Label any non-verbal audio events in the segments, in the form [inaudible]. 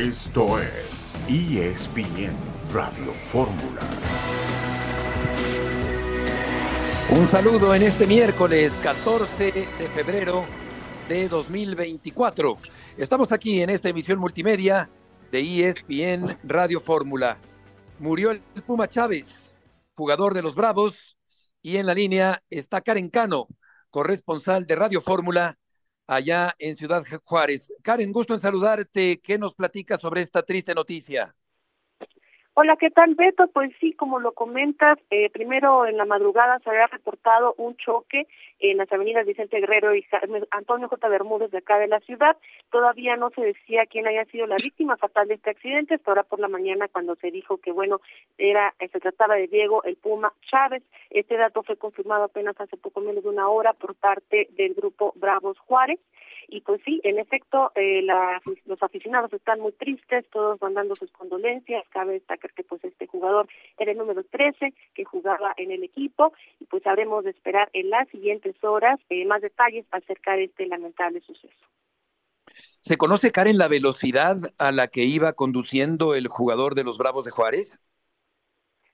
Esto es ESPN Radio Fórmula. Un saludo en este miércoles 14 de febrero de 2024. Estamos aquí en esta emisión multimedia de ESPN Radio Fórmula. Murió el Puma Chávez, jugador de los Bravos, y en la línea está Karen Cano, corresponsal de Radio Fórmula allá en Ciudad Juárez. Karen, gusto en saludarte. ¿Qué nos platica sobre esta triste noticia? Hola, ¿qué tal, Beto? Pues sí, como lo comentas, eh, primero en la madrugada se había reportado un choque en las avenidas Vicente Guerrero y Antonio J. Bermúdez de acá de la ciudad. Todavía no se decía quién haya sido la víctima fatal de este accidente, hasta ahora por la mañana cuando se dijo que, bueno, era se trataba de Diego el Puma Chávez. Este dato fue confirmado apenas hace poco menos de una hora por parte del grupo Bravos Juárez. Y pues sí, en efecto, eh, los aficionados están muy tristes, todos mandando sus condolencias. Cabe destacar que pues este jugador era el número 13 que jugaba en el equipo y pues habremos de esperar en las siguientes horas eh, más detalles acerca de este lamentable suceso. ¿Se conoce, Karen, la velocidad a la que iba conduciendo el jugador de los Bravos de Juárez?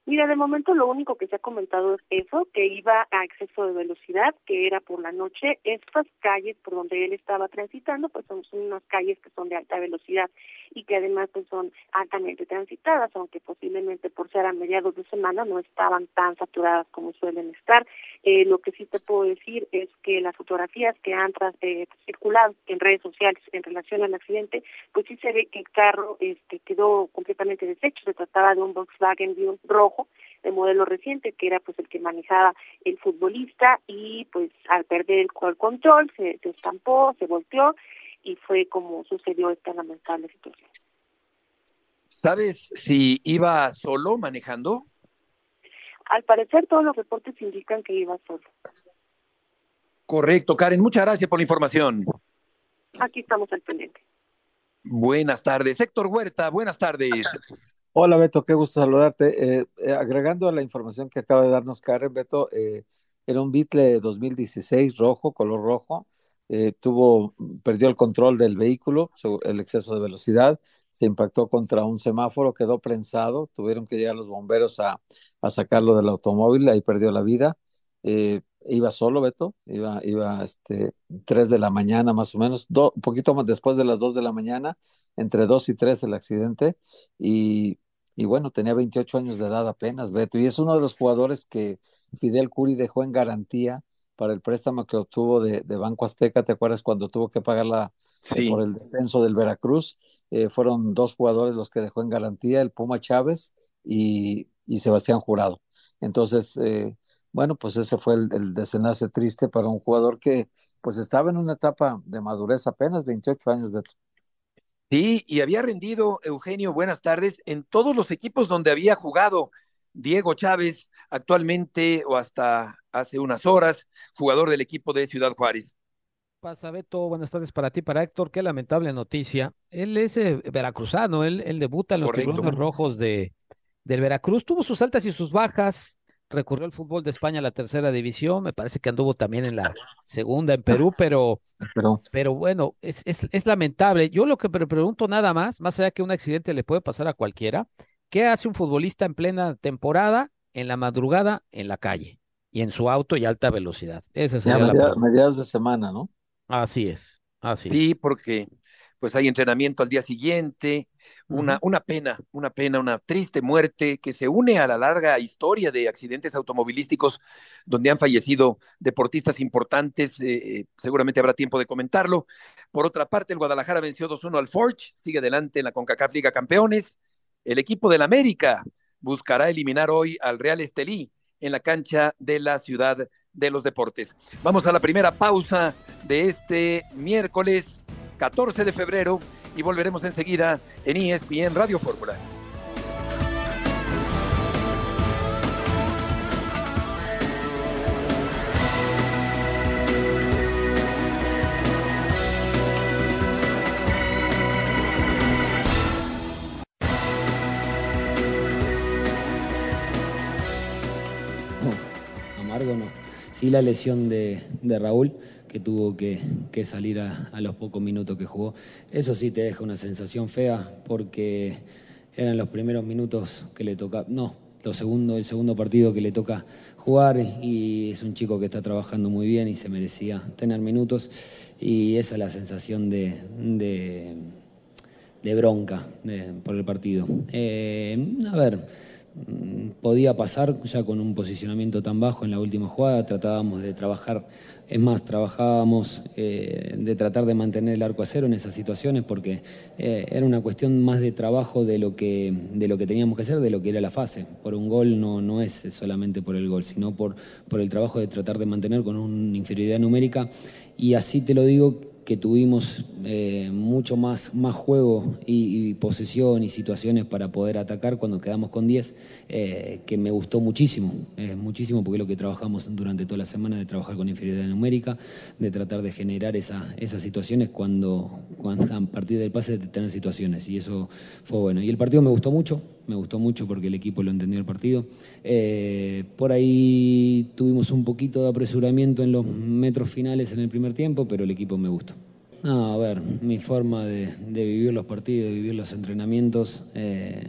Mira, de momento lo único que se ha comentado es eso, que iba a exceso de velocidad, que era por la noche. Estas calles por donde él estaba transitando, pues son, unas calles que son de alta velocidad y que además pues son altamente transitadas, aunque posiblemente por ser a mediados de semana no estaban tan saturadas como suelen estar. Eh, lo que sí te puedo decir es que las fotografías que han eh, circulado en redes sociales en relación al accidente, pues sí se ve que el carro este, quedó completamente deshecho. Se trataba de un Volkswagen rojo de modelo reciente, que era pues el que manejaba el futbolista y pues al perder el control se, se estampó, se volteó y fue como sucedió esta lamentable situación. ¿Sabes si iba solo manejando? Al parecer todos los reportes indican que iba solo. Correcto, Karen, muchas gracias por la información. Aquí estamos al pendiente. Buenas tardes. Héctor Huerta, buenas tardes. Hola Beto, qué gusto saludarte. Eh, eh, agregando a la información que acaba de darnos Karen, Beto, eh, era un Beetle 2016 rojo, color rojo. tuvo, perdió el control del vehículo, el exceso de velocidad, se impactó contra un semáforo, quedó prensado, tuvieron que llegar los bomberos a, a sacarlo del automóvil, ahí perdió la vida. iba solo, Beto, iba, iba este, 3 de la mañana más o menos, un poquito más después de las 2 de la mañana, entre 2 y 3 el accidente, y y bueno, tenía 28 años de edad apenas, Beto, y es uno de los jugadores que Fidel Curi dejó en garantía para el préstamo que obtuvo de, Banco Azteca, ¿te acuerdas cuando tuvo que pagar la, eh, por el descenso del Veracruz? Eh, fueron dos jugadores los que dejó en garantía, el Puma Chávez y, Sebastián Jurado. Entonces, eh, bueno, pues ese fue el, el, desenlace triste para un jugador que pues estaba en una etapa de madurez apenas, 28 años, Beto. Sí, y había rendido, Eugenio, buenas tardes, en todos los equipos donde había jugado Diego Chávez, actualmente o hasta hace unas horas, jugador del equipo de Ciudad Juárez. Pasa, Beto, buenas tardes para ti, para Héctor, qué lamentable noticia. Él es eh, veracruzano, él, él, debuta en los tiburones rojos de, del Veracruz, tuvo sus altas y sus bajas, recurrió al fútbol de España a la tercera división, me parece que anduvo también en la segunda en Perú, pero, pero, bueno, es, es, lamentable. Yo lo que me pregunto nada más, más allá que un accidente le puede pasar a cualquiera, ¿qué hace un futbolista en plena temporada, en la madrugada, en la calle? Y en su auto y alta velocidad. Esa sería la mediados de semana, ¿no? Así es, así Sí, porque pues hay entrenamiento al día siguiente, una, una pena, una pena, una triste muerte que se une a la larga historia de accidentes automovilísticos donde han fallecido deportistas importantes. Eh, eh, seguramente habrá tiempo de comentarlo. Por otra parte, el Guadalajara venció 2-1 al Forge, sigue adelante en la CONCACAF Liga Campeones. El equipo del América buscará eliminar hoy al Real Estelí en la cancha de la Ciudad de los Deportes. Vamos a la primera pausa de este miércoles 14 de febrero y volveremos enseguida en ESPN Radio Fórmula. Amargo no. Sí la lesión de, de Raúl que tuvo que, salir a, los pocos minutos que jugó. Eso sí te deja una sensación fea porque eran los primeros minutos que le toca, no, los segundo, el segundo partido que le toca jugar y es un chico que está trabajando muy bien y se merecía tener minutos y esa es la sensación de, de, bronca por el partido. Eh, a ver, podía pasar ya con un posicionamiento tan bajo en la última jugada, tratábamos de trabajar, es más, trabajábamos eh, de tratar de mantener el arco a cero en esas situaciones porque eh, era una cuestión más de trabajo de lo, que, de lo que teníamos que hacer, de lo que era la fase. Por un gol no, no es solamente por el gol, sino por, por el trabajo de tratar de mantener con una inferioridad numérica y así te lo digo que tuvimos eh, mucho más, más juego y, posesión y situaciones para poder atacar cuando quedamos con 10, eh, que me gustó muchísimo, muchísimo porque es lo que trabajamos durante toda la semana, de trabajar con inferioridad numérica, de tratar de generar esa, esas situaciones cuando, cuando a partir del pase de tener situaciones y eso fue bueno. Y el partido me gustó mucho, me gustó mucho porque el equipo lo entendió el partido. Eh, por ahí tuvimos un poquito de apresuramiento en los metros finales en el primer tiempo, pero el equipo me gustó. No, a ver, mi forma de, vivir los partidos, de vivir los entrenamientos, eh,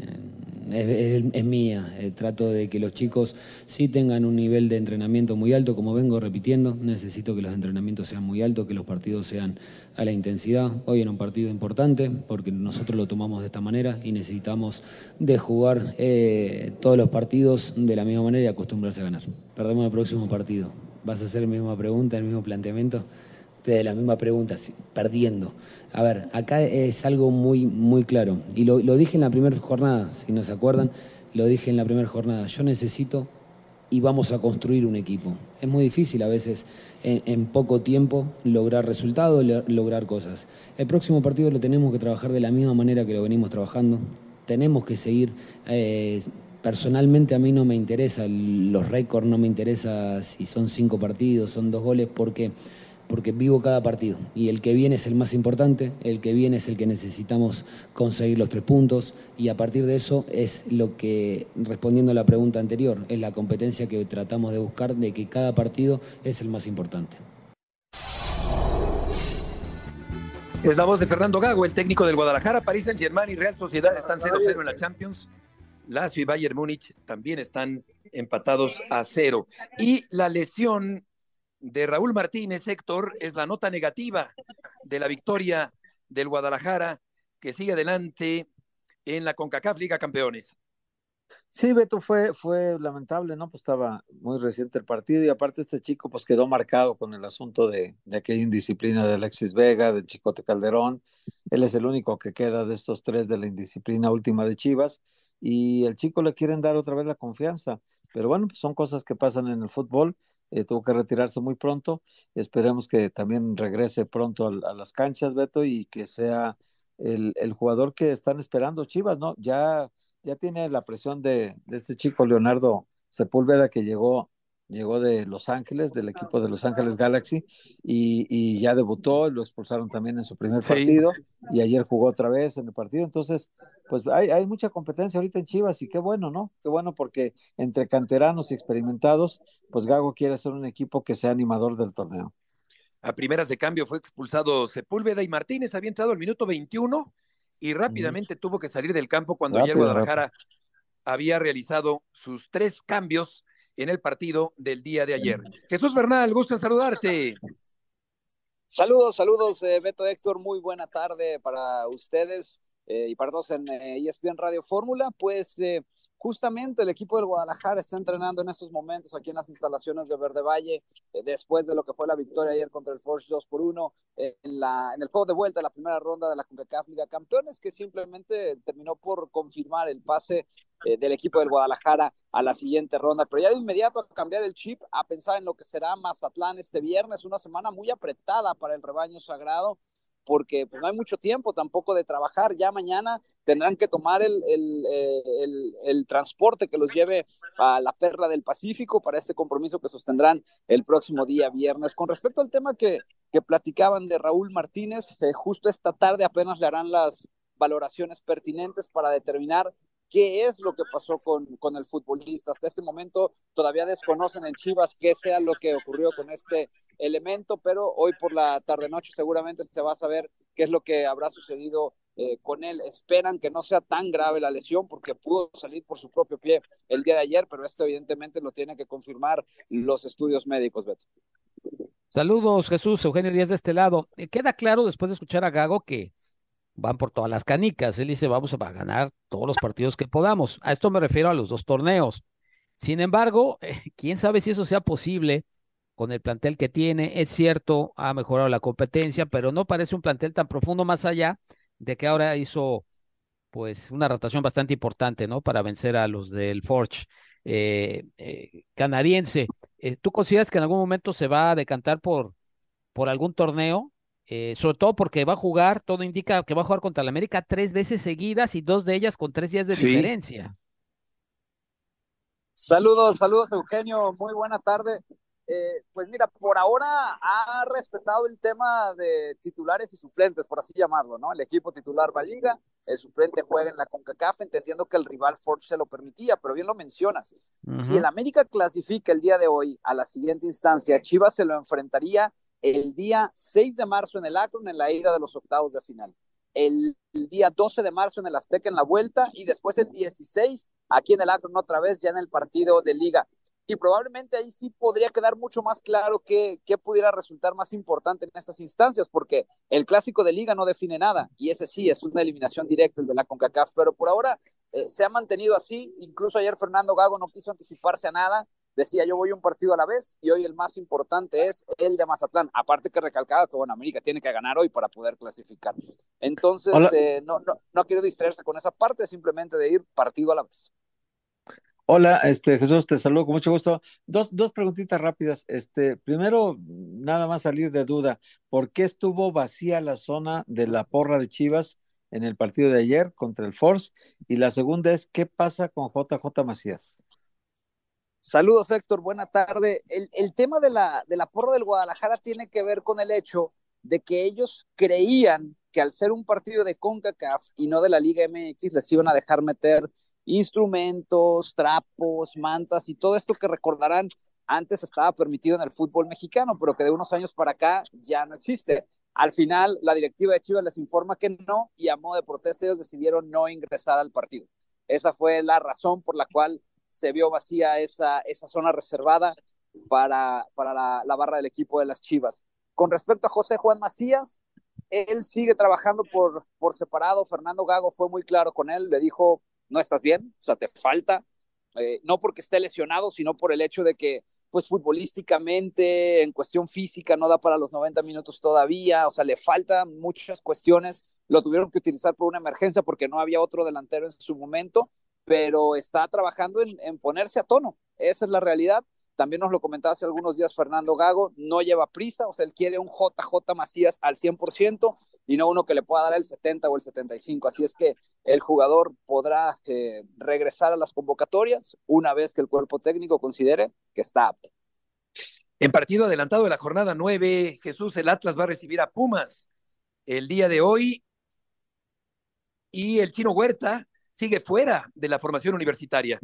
es, mía. Eh, trato de que los chicos sí tengan un nivel de entrenamiento muy alto, como vengo repitiendo. Necesito que los entrenamientos sean muy altos, que los partidos sean a la intensidad. Hoy era un partido importante porque nosotros lo tomamos de esta manera y necesitamos de jugar eh, todos los partidos de la misma manera y acostumbrarse a ganar. Perdemos el próximo partido. ¿Vas a hacer la misma pregunta, el mismo planteamiento? De la misma pregunta, perdiendo. A ver, acá es algo muy, muy claro. Y lo, dije en la primera jornada, si no se acuerdan, lo dije en la primera jornada. Yo necesito y vamos a construir un equipo. Es muy difícil a veces en, poco tiempo lograr resultados, lograr cosas. El próximo partido lo tenemos que trabajar de la misma manera que lo venimos trabajando. Tenemos que seguir. Eh, personalmente a mí no me interesa los récords, no me interesa si son cinco partidos, son dos goles, porque porque vivo cada partido y el que viene es el más importante, el que viene es el que necesitamos conseguir los tres puntos y a partir de eso es lo que, respondiendo a la pregunta anterior, es la competencia que tratamos de buscar de que cada partido es el más importante. Es la voz de Fernando Gago, el técnico del Guadalajara, París Saint Germain y Real Sociedad están 0-0 en la Champions. Lazio y Bayern Múnich también están empatados a cero. Y la lesión de Raúl Martínez, Héctor, es la nota negativa de la victoria del Guadalajara que sigue adelante en la CONCACAF Liga Campeones. Sí, Beto, fue, fue lamentable, ¿no? Pues estaba muy reciente el partido y aparte este chico pues quedó marcado con el asunto de, aquella indisciplina de Alexis Vega, del Chicote Calderón. Él es el único que queda de estos tres de la indisciplina última de Chivas y el chico le quieren dar otra vez la confianza. Pero bueno, pues son cosas que pasan en el fútbol eh, tuvo que retirarse muy pronto. Esperemos que también regrese pronto a, las canchas, Beto, y que sea el, el, jugador que están esperando Chivas, ¿no? Ya, ya tiene la presión de, de este chico Leonardo Sepúlveda que llegó llegó de Los Ángeles, del equipo de Los Ángeles Galaxy, y, ya debutó, lo expulsaron también en su primer partido, y ayer jugó otra vez en el partido, entonces, pues hay, hay mucha competencia ahorita en Chivas, y qué bueno, ¿no? Qué bueno porque entre canteranos y experimentados, pues Gago quiere ser un equipo que sea animador del torneo. A primeras de cambio fue expulsado Sepúlveda y Martínez había entrado al minuto 21 y rápidamente tuvo que salir del campo cuando ya Guadalajara había realizado sus tres cambios en el partido del día de ayer. Jesús Bernal, gusto en saludarte. Saludos, saludos, eh, Beto Héctor, muy buena tarde para ustedes eh, y para todos en ESPN eh, Radio Fórmula. Pues Justamente el equipo del Guadalajara está entrenando en estos momentos aquí en las instalaciones de Verde Valle, eh, después de lo que fue la victoria ayer contra el Forge 2 por 1 eh, en, la, en el juego de vuelta, la primera ronda de la CONCACAF Liga Campeones, que simplemente terminó por confirmar el pase eh, del equipo del Guadalajara a la siguiente ronda. Pero ya de inmediato a cambiar el chip, a pensar en lo que será Mazatlán este viernes, una semana muy apretada para el rebaño sagrado porque pues, no hay mucho tiempo tampoco de trabajar. Ya mañana tendrán que tomar el, eh, el, el, transporte que los lleve a la Perla del Pacífico para este compromiso que sostendrán el próximo día viernes. Con respecto al tema que, que platicaban de Raúl Martínez, eh, justo esta tarde apenas le harán las valoraciones pertinentes para determinar qué es lo que pasó con, con el futbolista. Hasta este momento todavía desconocen en Chivas qué sea lo que ocurrió con este elemento, pero hoy por la tarde-noche seguramente se va a saber qué es lo que habrá sucedido eh, con él. Esperan que no sea tan grave la lesión porque pudo salir por su propio pie el día de ayer, pero esto evidentemente lo tienen que confirmar los estudios médicos, Beto. Saludos, Jesús, Eugenio Díaz de este lado. Eh, queda claro después de escuchar a Gago que van por todas las canicas. Él dice, vamos a ganar todos los partidos que podamos. A esto me refiero a los dos torneos. Sin embargo, [laughs] quién sabe si eso sea posible con el plantel que tiene. Es cierto, ha mejorado la competencia, pero no parece un plantel tan profundo más allá de que ahora hizo pues una rotación bastante importante, ¿no? Para vencer a los del Forge eh, eh, canadiense. Eh, ¿Tú consideras que en algún momento se va a decantar por, por algún torneo? Eh, sobre todo porque va a jugar, todo indica que va a jugar contra la América tres veces seguidas y dos de ellas con tres días de diferencia. Saludos, saludos Eugenio, muy buena tarde. Eh, pues mira, por ahora ha respetado el tema de titulares y suplentes, por así llamarlo, ¿no? El equipo titular va a Liga, el suplente juega en la CONCACAF, entendiendo que el rival Ford se lo permitía, pero bien lo mencionas. Si el América clasifica el día de hoy a la siguiente instancia, Chivas se lo enfrentaría el día 6 de marzo en el Akron en la ida de los octavos de final, el, día 12 de marzo en el Azteca en la vuelta y después el 16 aquí en el Akron otra vez ya en el partido de liga. Y probablemente ahí sí podría quedar mucho más claro qué, pudiera resultar más importante en estas instancias, porque el clásico de liga no define nada, y ese sí es una eliminación directa el de la CONCACAF, pero por ahora eh, se ha mantenido así, incluso ayer Fernando Gago no quiso anticiparse a nada, decía yo voy un partido a la vez y hoy el más importante es el de Mazatlán. Aparte que recalcaba que bueno, América tiene que ganar hoy para poder clasificar. Entonces, eh, no, no, no quiero distraerse con esa parte, simplemente de ir partido a la vez. Hola, este Jesús, te saludo con mucho gusto. Dos, dos preguntitas rápidas. Este, primero, nada más salir de duda, ¿por qué estuvo vacía la zona de la porra de Chivas en el partido de ayer contra el Force? Y la segunda es, ¿qué pasa con JJ Macías? Saludos, Héctor. Buena tarde. El, el tema de la, de la porra del Guadalajara tiene que ver con el hecho de que ellos creían que al ser un partido de CONCACAF y no de la Liga MX les iban a dejar meter instrumentos, trapos, mantas y todo esto que recordarán antes estaba permitido en el fútbol mexicano, pero que de unos años para acá ya no existe. Al final, la directiva de Chivas les informa que no y a modo de protesta ellos decidieron no ingresar al partido. Esa fue la razón por la cual se vio vacía esa, esa zona reservada para, para la, barra del equipo de las Chivas. Con respecto a José Juan Macías, él sigue trabajando por, por separado. Fernando Gago fue muy claro con él, le dijo, no estás bien, o sea, te falta, eh, no porque esté lesionado, sino por el hecho de que, pues futbolísticamente, en cuestión física, no da para los 90 minutos todavía, o sea, le faltan muchas cuestiones, lo tuvieron que utilizar por una emergencia porque no había otro delantero en su momento, pero está trabajando en, ponerse a tono. Esa es la realidad. También nos lo comentaba hace algunos días Fernando Gago, no lleva prisa, o sea, él quiere un JJ Macías al 100% y no uno que le pueda dar el 70 o el 75. Así es que el jugador podrá eh, regresar a las convocatorias una vez que el cuerpo técnico considere que está apto. En partido adelantado de la jornada 9, Jesús, el Atlas va a recibir a Pumas el día de hoy y el Chino Huerta sigue fuera de la formación universitaria.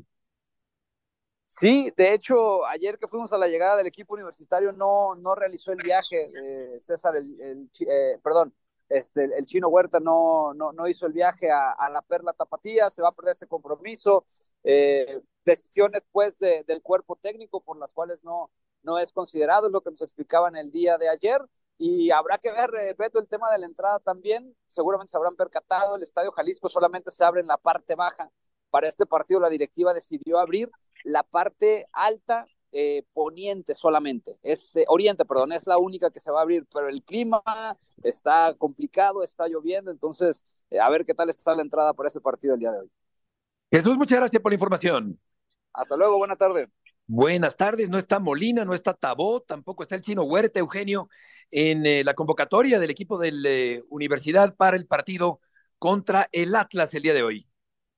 Sí, de hecho, ayer que fuimos a la llegada del equipo universitario no, no realizó el viaje, eh, César, el, eh, perdón, este, el chino Huerta no, no, no hizo el viaje a, la Perla Tapatía, se va a perder ese compromiso, eh, decisiones pues del cuerpo técnico por las cuales no, no es considerado, es lo que nos explicaban el día de ayer, y habrá que ver, eh, Beto, el tema de la entrada también. Seguramente se habrán percatado, el Estadio Jalisco solamente se abre en la parte baja. Para este partido la directiva decidió abrir la parte alta eh, poniente solamente, es eh, oriente, perdón, es la única que se va a abrir, pero el clima está complicado, está lloviendo, entonces a ver qué tal está la entrada para ese partido el día de hoy. Jesús, muchas gracias por la información. Hasta luego, buena tarde. Buenas tardes, no está Molina, no está Tabó, tampoco está el chino Huerta, Eugenio en eh, la convocatoria del equipo de la eh, Universidad para el partido contra el Atlas el día de hoy.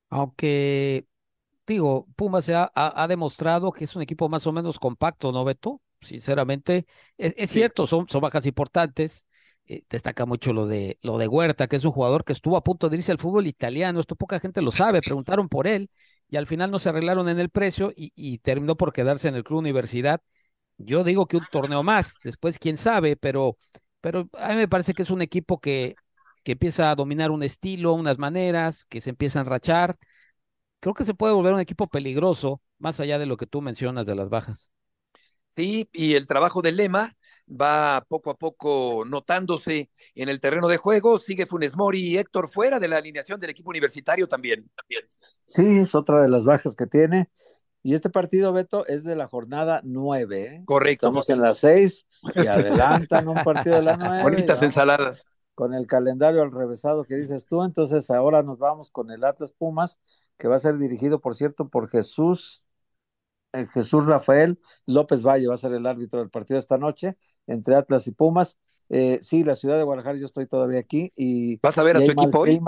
Aunque, digo, Pumas ha, ha, demostrado que es un equipo más o menos compacto, ¿no, Beto? Sinceramente, es, cierto, son, son bajas importantes, eh, destaca mucho lo de, lo de Huerta, que es un jugador que estuvo a punto de irse al fútbol italiano. Esto poca gente lo sabe, preguntaron por él y al final no se arreglaron en el precio y, terminó por quedarse en el club universidad. Yo digo que un torneo más, después quién sabe, pero, pero a mí me parece que es un equipo que, que empieza a dominar un estilo, unas maneras, que se empieza a enrachar. Creo que se puede volver un equipo peligroso, más allá de lo que tú mencionas de las bajas. Sí, y el trabajo de Lema va poco a poco notándose en el terreno de juego. Sigue Funes Mori y Héctor fuera de la alineación del equipo universitario también. Sí, es otra de las bajas que tiene. Y este partido, Beto, es de la jornada nueve. ¿eh? Correcto. Estamos en las seis y [laughs] adelantan un partido de la nueve. Bonitas ensaladas. Con el calendario al revésado que dices tú. Entonces ahora nos vamos con el Atlas Pumas, que va a ser dirigido, por cierto, por Jesús eh, Jesús Rafael López Valle va a ser el árbitro del partido esta noche entre Atlas y Pumas. Eh, sí, la ciudad de Guadalajara, yo estoy todavía aquí y vas a ver a tu equipo hoy.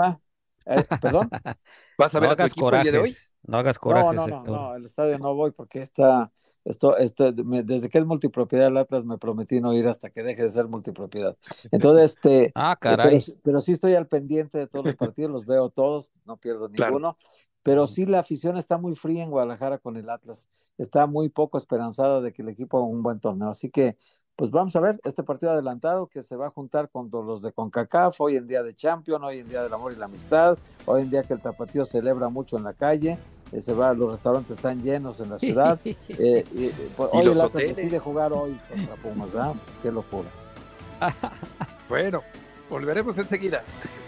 Eh, Perdón. [laughs] ¿Vas a ver a tu equipo hoy de hoy? No hagas coraje. No, no, no, no, el estadio no voy porque está esto, esto, desde que es multipropiedad el Atlas me prometí no ir hasta que deje de ser multipropiedad. Entonces, este, [laughs] ah, caray. Pero, sí estoy al pendiente de todos los partidos, los veo todos, no pierdo ninguno. Pero sí la afición está muy fría en Guadalajara con el Atlas. Está muy poco esperanzada de que el equipo haga un buen torneo. Así que, pues vamos a ver este partido adelantado que se va a juntar con los de CONCACAF, hoy en día de Champion, hoy en día del amor y la amistad, hoy en día que el tapatío celebra mucho en la calle. Eh, se va, los restaurantes están llenos en la ciudad. [laughs] Eh, y, pues, hoy el Atlas decide jugar hoy contra Pumas, ¿verdad? Pues, qué locura. bueno, volveremos enseguida. [laughs]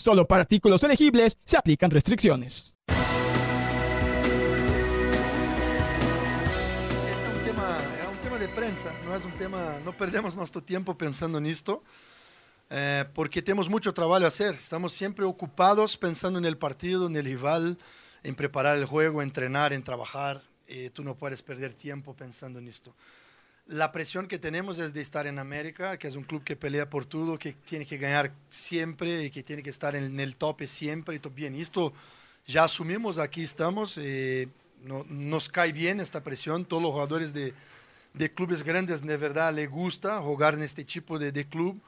Solo para artículos elegibles se aplican restricciones. Este es un tema, un tema de prensa, no es un tema, no perdemos nuestro tiempo pensando en esto, eh, porque tenemos mucho trabajo a hacer. Estamos siempre ocupados pensando en el partido, el rival, en preparar el juego, entrenar, en trabajar. Y tú no puedes perder tiempo pensando en esto la presión que tenemos es de estar en América, que es un club que pelea por todo, que tiene que ganar siempre y que tiene que estar en, el tope siempre. Bien, esto ya asumimos, aquí estamos, eh, no, nos cae bien esta presión, todos los jugadores de, de, clubes grandes de verdad les gusta jugar en este tipo de, club,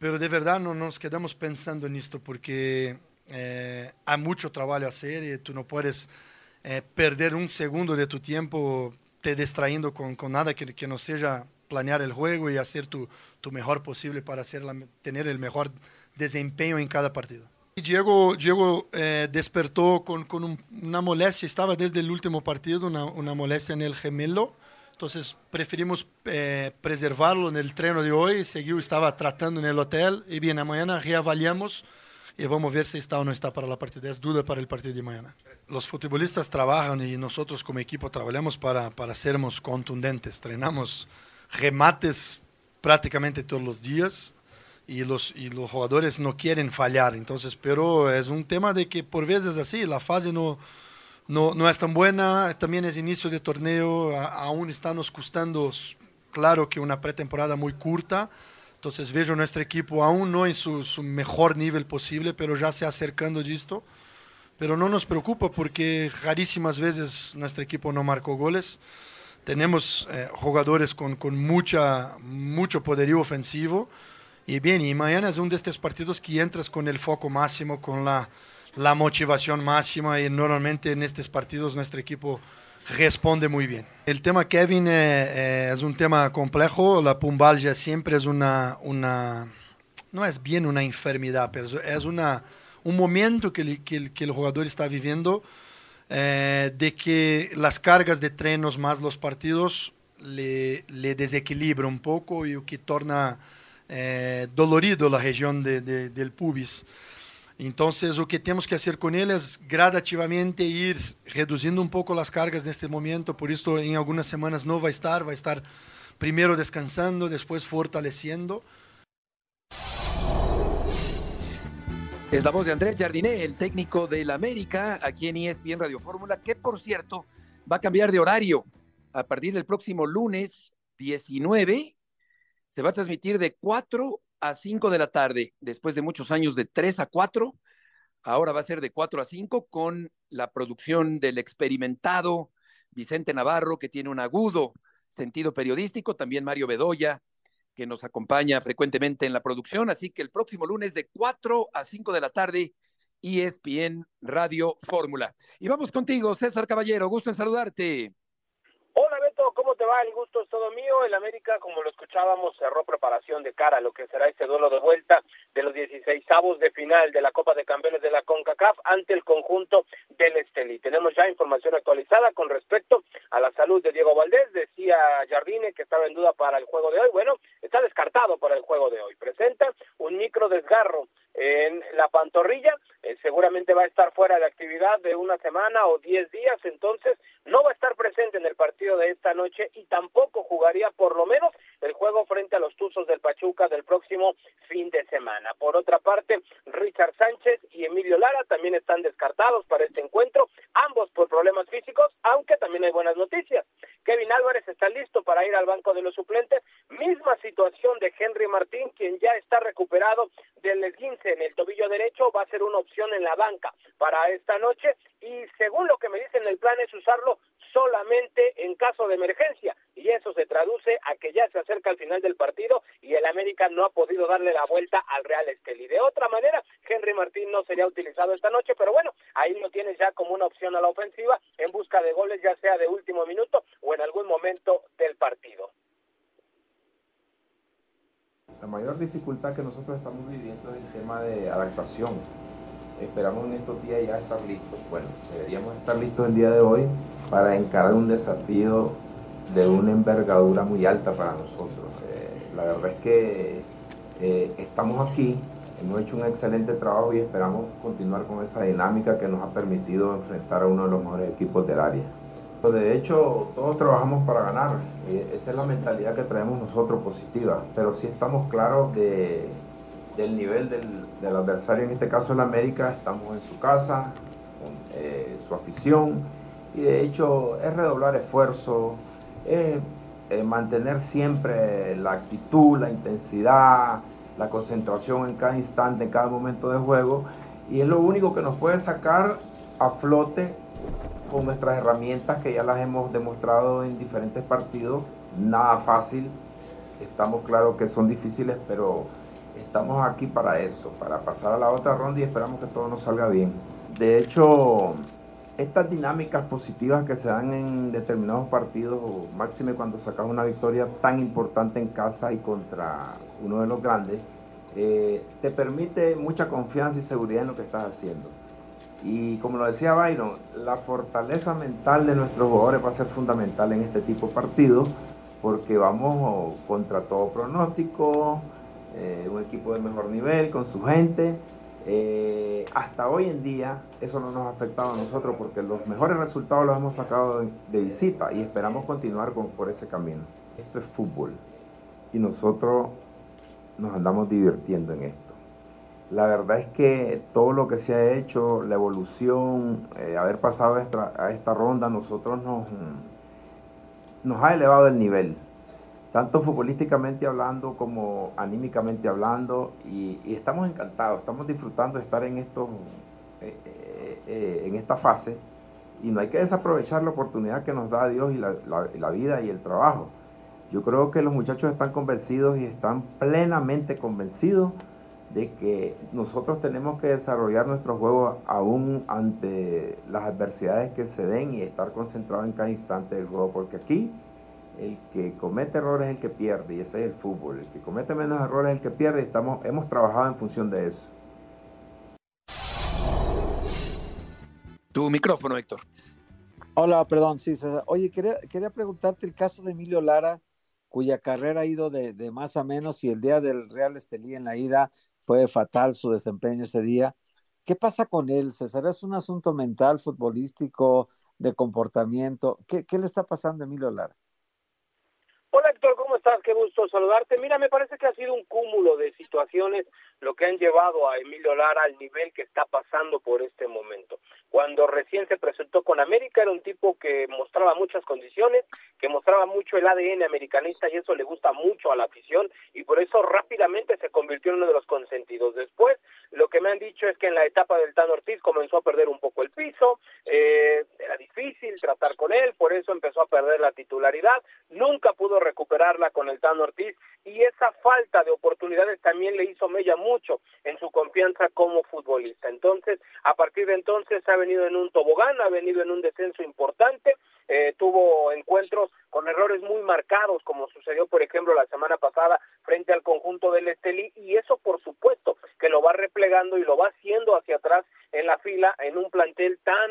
pero de verdad no nos quedamos pensando en esto porque eh, hay mucho trabajo a hacer y tú no puedes eh, perder un segundo de tu tiempo te distrayendo con, con nada que, que, no sea planear el juego y hacer tu, tu mejor posible para hacer la, tener el mejor desempeño en cada partido. Diego, Diego eh, despertó con, con una molestia, estaba desde el último partido, una, una molestia en el gemelo, entonces preferimos eh, preservarlo en el treno de hoy, seguiu, estaba tratando en el hotel y bien, mañana reavaliamos y vamos a ver si está o no está para la partida, es duda para el partido de mañana los futbolistas trabajan y nosotros como equipo trabajamos para, para sermos contundentes. Entrenamos remates prácticamente todos los días y los, y los jugadores no quieren fallar. Entonces, pero es un tema de que por veces así, la fase no, no, no es tan buena, también es inicio de torneo, aún está nos costando, claro que una pretemporada muy corta. Entonces veo nuestro equipo aún no en su, su mejor nivel posible, pero ya se acercando a esto pero no nos preocupa porque rarísimas veces nuestro equipo no marcó goles. Tenemos eh, jugadores con, con, mucha, mucho poderío ofensivo. Y bien, y mañana es uno de estos partidos que entras con el foco máximo, con la, la motivación máxima. Y normalmente en estos partidos nuestro equipo responde muy bien. El tema Kevin eh, es un tema complejo, la pumbalgia siempre es una, una, no es bien una enfermedad, pero es una, un momento que, el, que, que el jugador está viviendo eh, de que las cargas de trenos más los partidos le, le desequilibra un poco y que torna eh, dolorido la región de, de, del pubis. Entonces, lo que tenemos que hacer con él es gradativamente ir reduciendo un poco las cargas en este momento. Por esto, en algunas semanas no va a estar, va a estar primero descansando, después fortaleciendo. Es la voz de Andrés Jardiné, el técnico del América, aquí en ESPN Radio Fórmula, que por cierto va a cambiar de horario. A partir del próximo lunes 19, se va a transmitir de 4 a 5 de la tarde, después de muchos años de 3 a 4, ahora va a ser de 4 a 5 con la producción del experimentado Vicente Navarro, que tiene un agudo sentido periodístico, también Mario Bedoya, que nos acompaña frecuentemente en la producción, así que el próximo lunes de 4 a 5 de la tarde, ESPN Radio Fórmula. Y vamos contigo, César Caballero, gusto en saludarte. Hola ¿cómo te va? El gusto es todo mío. El América, como lo escuchábamos, cerró preparación de cara a lo que será este duelo de vuelta de los 16 avos de final de la Copa de Campeones de la CONCACAF ante el conjunto del Esteli. Tenemos ya información actualizada con respecto a la salud de Diego Valdés. Decía Jardine que estaba en duda para el juego de hoy. Bueno, está descartado para el juego de hoy. Presenta un micro desgarro en la pantorrilla, eh, seguramente va a estar fuera de actividad de una semana o diez días, entonces no va a estar presente en el partido de esta noche y tampoco jugaría por lo menos el juego frente a los Tuzos del Pachuca del próximo fin de semana. Por otra parte, Richard Sánchez y Emilio Lara también están descartados para este encuentro, ambos por problemas físicos, aunque también hay buenas noticias. Kevin Álvarez está listo para ir al banco de los suplentes, misma situación de Henry Martín, quien ya está recuperado del esguince en el tobillo derecho, va a ser una opción en la banca para esta noche y según lo que me dicen el plan es usarlo solamente en caso de emergencia y eso se traduce a que ya se acerca al final del partido y el América no ha podido darle la vuelta al Real Estelí. De otra manera, Henry Martín no sería utilizado esta noche, pero bueno, ahí lo tienes ya como una opción a la ofensiva en busca de goles ya sea de último minuto o en algún momento del partido. La mayor dificultad que nosotros estamos viviendo es el tema de adaptación. Esperamos en estos días ya estar listos. Bueno, deberíamos estar listos el día de hoy para encarar un desafío de una envergadura muy alta para nosotros. Eh, la verdad es que eh, estamos aquí, hemos hecho un excelente trabajo y esperamos continuar con esa dinámica que nos ha permitido enfrentar a uno de los mejores equipos del área. De hecho, todos trabajamos para ganar. Eh, esa es la mentalidad que traemos nosotros positiva. Pero sí estamos claros de, del nivel del, del, adversario, en este caso el América. Estamos en su casa, eh, su afición. Y de hecho es redoblar esfuerzo, es eh, mantener siempre la actitud, la intensidad, la concentración en cada instante, en cada momento de juego. Y es lo único que nos puede sacar a flote con nuestras herramientas que ya las hemos demostrado en diferentes partidos. Nada fácil, estamos claros que son difíciles, pero estamos aquí para eso, para pasar a la otra ronda y esperamos que todo nos salga bien. De hecho, estas dinámicas positivas que se dan en determinados partidos, máxime cuando sacas una victoria tan importante en casa y contra uno de los grandes, eh, te permite mucha confianza y seguridad en lo que estás haciendo. Y como lo decía Byron, la fortaleza mental de nuestros jugadores va a ser fundamental en este tipo de partidos porque vamos contra todo pronóstico, eh, un equipo de mejor nivel con su gente. Eh, hasta hoy en día eso no nos ha afectado a nosotros porque los mejores resultados los hemos sacado de, de visita y esperamos continuar con, por ese camino. Esto es fútbol y nosotros nos andamos divirtiendo en esto. La verdad es que todo lo que se ha hecho, la evolución, eh, haber pasado a esta, ronda, nosotros nos, nos ha elevado el nivel, tanto futbolísticamente hablando como anímicamente hablando, y, estamos encantados, estamos disfrutando de estar en, estos, eh, eh, en esta fase, y no hay que desaprovechar la oportunidad que nos da Dios y la vida y el trabajo. Yo creo que los muchachos están convencidos y están plenamente convencidos de que nosotros tenemos que desarrollar nuestro juego aún ante las adversidades que se den y estar concentrado en cada instante del juego, porque aquí el que comete errores es el que pierde y ese es el fútbol, el que comete menos errores es el que pierde y estamos, hemos trabajado en función de eso. Tu micrófono, Héctor. Hola, perdón, sí, César. Oye, quería, quería preguntarte el caso de Emilio Lara, cuya carrera ha ido de, de más a menos y el día del Real Estelí en la ida fue fatal su desempeño ese día. ¿Qué pasa con él, César? ¿Es un asunto mental, futbolístico, de comportamiento? ¿Qué, le está pasando a Emilio Lara? Hola ¿cómo estás? Qué gusto saludarte. Mira, me parece que ha sido un cúmulo de situaciones lo que han llevado a Emilio Lara al nivel que está pasando por este momento. Cuando recién se presentó con América era un tipo que mostraba muchas condiciones, que mostraba mucho el ADN americanista y eso le gusta mucho a la afición y por eso rápidamente se convirtió en uno de los consentidos. Después, lo que me han dicho es que en la etapa del Tan Ortiz comenzó a perder un poco el piso, eh, era difícil tratar con él, por eso empezó a perder la titularidad, nunca pudo con el Tan Ortiz y esa falta de oportunidades también le hizo mella mucho en su confianza como futbolista. Entonces, a partir de entonces ha venido en un tobogán, ha venido en un descenso importante, eh, tuvo encuentros con errores muy marcados, como sucedió, por ejemplo, la semana pasada frente al conjunto del Estelí, y eso, por supuesto, que lo va replegando y lo va haciendo hacia atrás en la fila en un plantel tan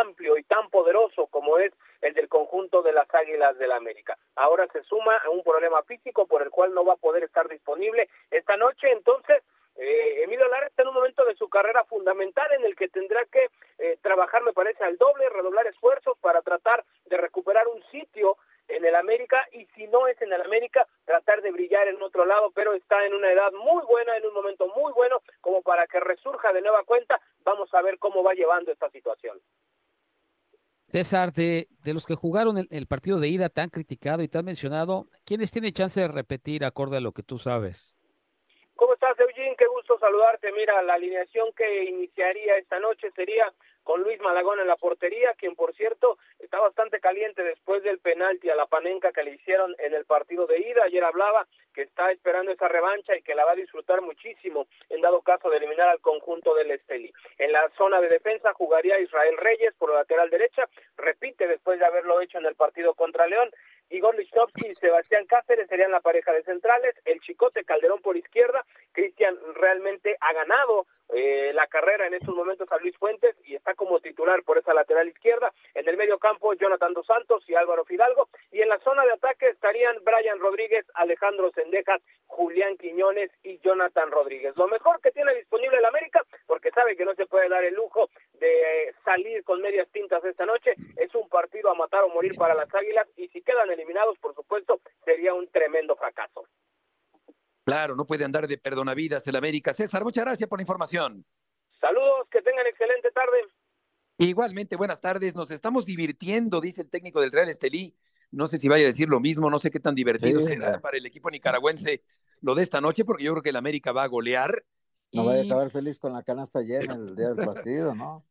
amplio y tan poderoso como es el del conjunto de las Águilas del la América. Ahora se suma a un problema físico por el cual no va a poder estar disponible esta noche, entonces eh, Emilio Lara está en un momento de su carrera fundamental en el que tendrá que eh, trabajar, me parece, al doble, redoblar esfuerzos para tratar de recuperar un sitio en el América y si no es en el América, tratar de brillar en otro lado, pero está en una edad muy buena, en un momento muy bueno, como para que resurja de nueva cuenta. Vamos a ver cómo va llevando esta situación. César, de, de los que jugaron el, el partido de ida tan criticado y tan mencionado, ¿quiénes tienen chance de repetir acorde a lo que tú sabes? ¿Cómo estás, gusto saludarte. Mira, la alineación que iniciaría esta noche sería con Luis Malagón en la portería, quien por cierto está bastante caliente después del penalti a la Panenca que le hicieron en el partido de ida. Ayer hablaba que está esperando esa revancha y que la va a disfrutar muchísimo en dado caso de eliminar al conjunto del Esteli. En la zona de defensa jugaría Israel Reyes por la lateral derecha, repite después de haberlo hecho en el partido contra León. Igor Lichnowsky y Sebastián Cáceres serían la pareja de centrales, el Chicote Calderón por izquierda, realmente ha ganado eh, la carrera en estos momentos a Luis Fuentes y está como titular por esa lateral izquierda, en el medio campo Jonathan Dos Santos y Álvaro Fidalgo, y en la zona de ataque estarían Brian Rodríguez, Alejandro Sendejas, Julián Quiñones y Jonathan Rodríguez. Lo mejor que tiene disponible el América, porque sabe que no se puede dar el lujo de salir con medias tintas esta noche, es un partido a matar o morir para las Águilas y si quedan eliminados, por supuesto, sería un tremendo. Claro, no puede andar de perdonavidas el América. César, muchas gracias por la información. Saludos, que tengan excelente tarde. Igualmente, buenas tardes. Nos estamos divirtiendo, dice el técnico del Real Estelí. No sé si vaya a decir lo mismo, no sé qué tan divertido Sí, será para el equipo nicaragüense lo de esta noche, porque yo creo que el América va a golear. No Y- vaya a acabar feliz con la canasta llena el día del [laughs] partido, ¿no?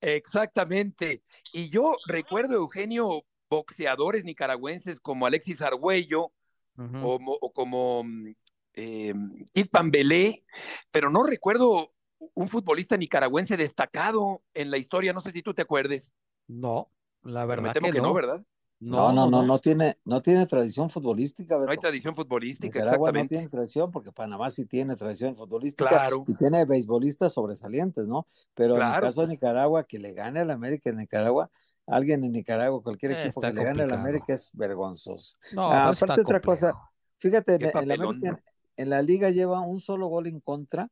Exactamente. Y yo recuerdo, Eugenio, boxeadores nicaragüenses como Alexis Argüello o como mm, eh, Kid Pambelé, pero no recuerdo un futbolista nicaragüense destacado en la historia. No sé si tú te acuerdes. No, la verdad me temo que, que no, ¿verdad? No, no, no, no tiene, no tiene tradición futbolística, No hay tradición futbolística, Nicaragua no exactamente. tiene tradición porque Panamá sí tiene tradición futbolística Claro. y tiene beisbolistas sobresalientes, ¿no? Pero en el caso de Nicaragua, que le gane al América en Nicaragua, alguien en Nicaragua, cualquier Eh, equipo está que le gane al. América es vergonzoso. No, Ah, está aparte otra cosa, fíjate, en, en América, ¿no? En la liga lleva un solo gol en contra,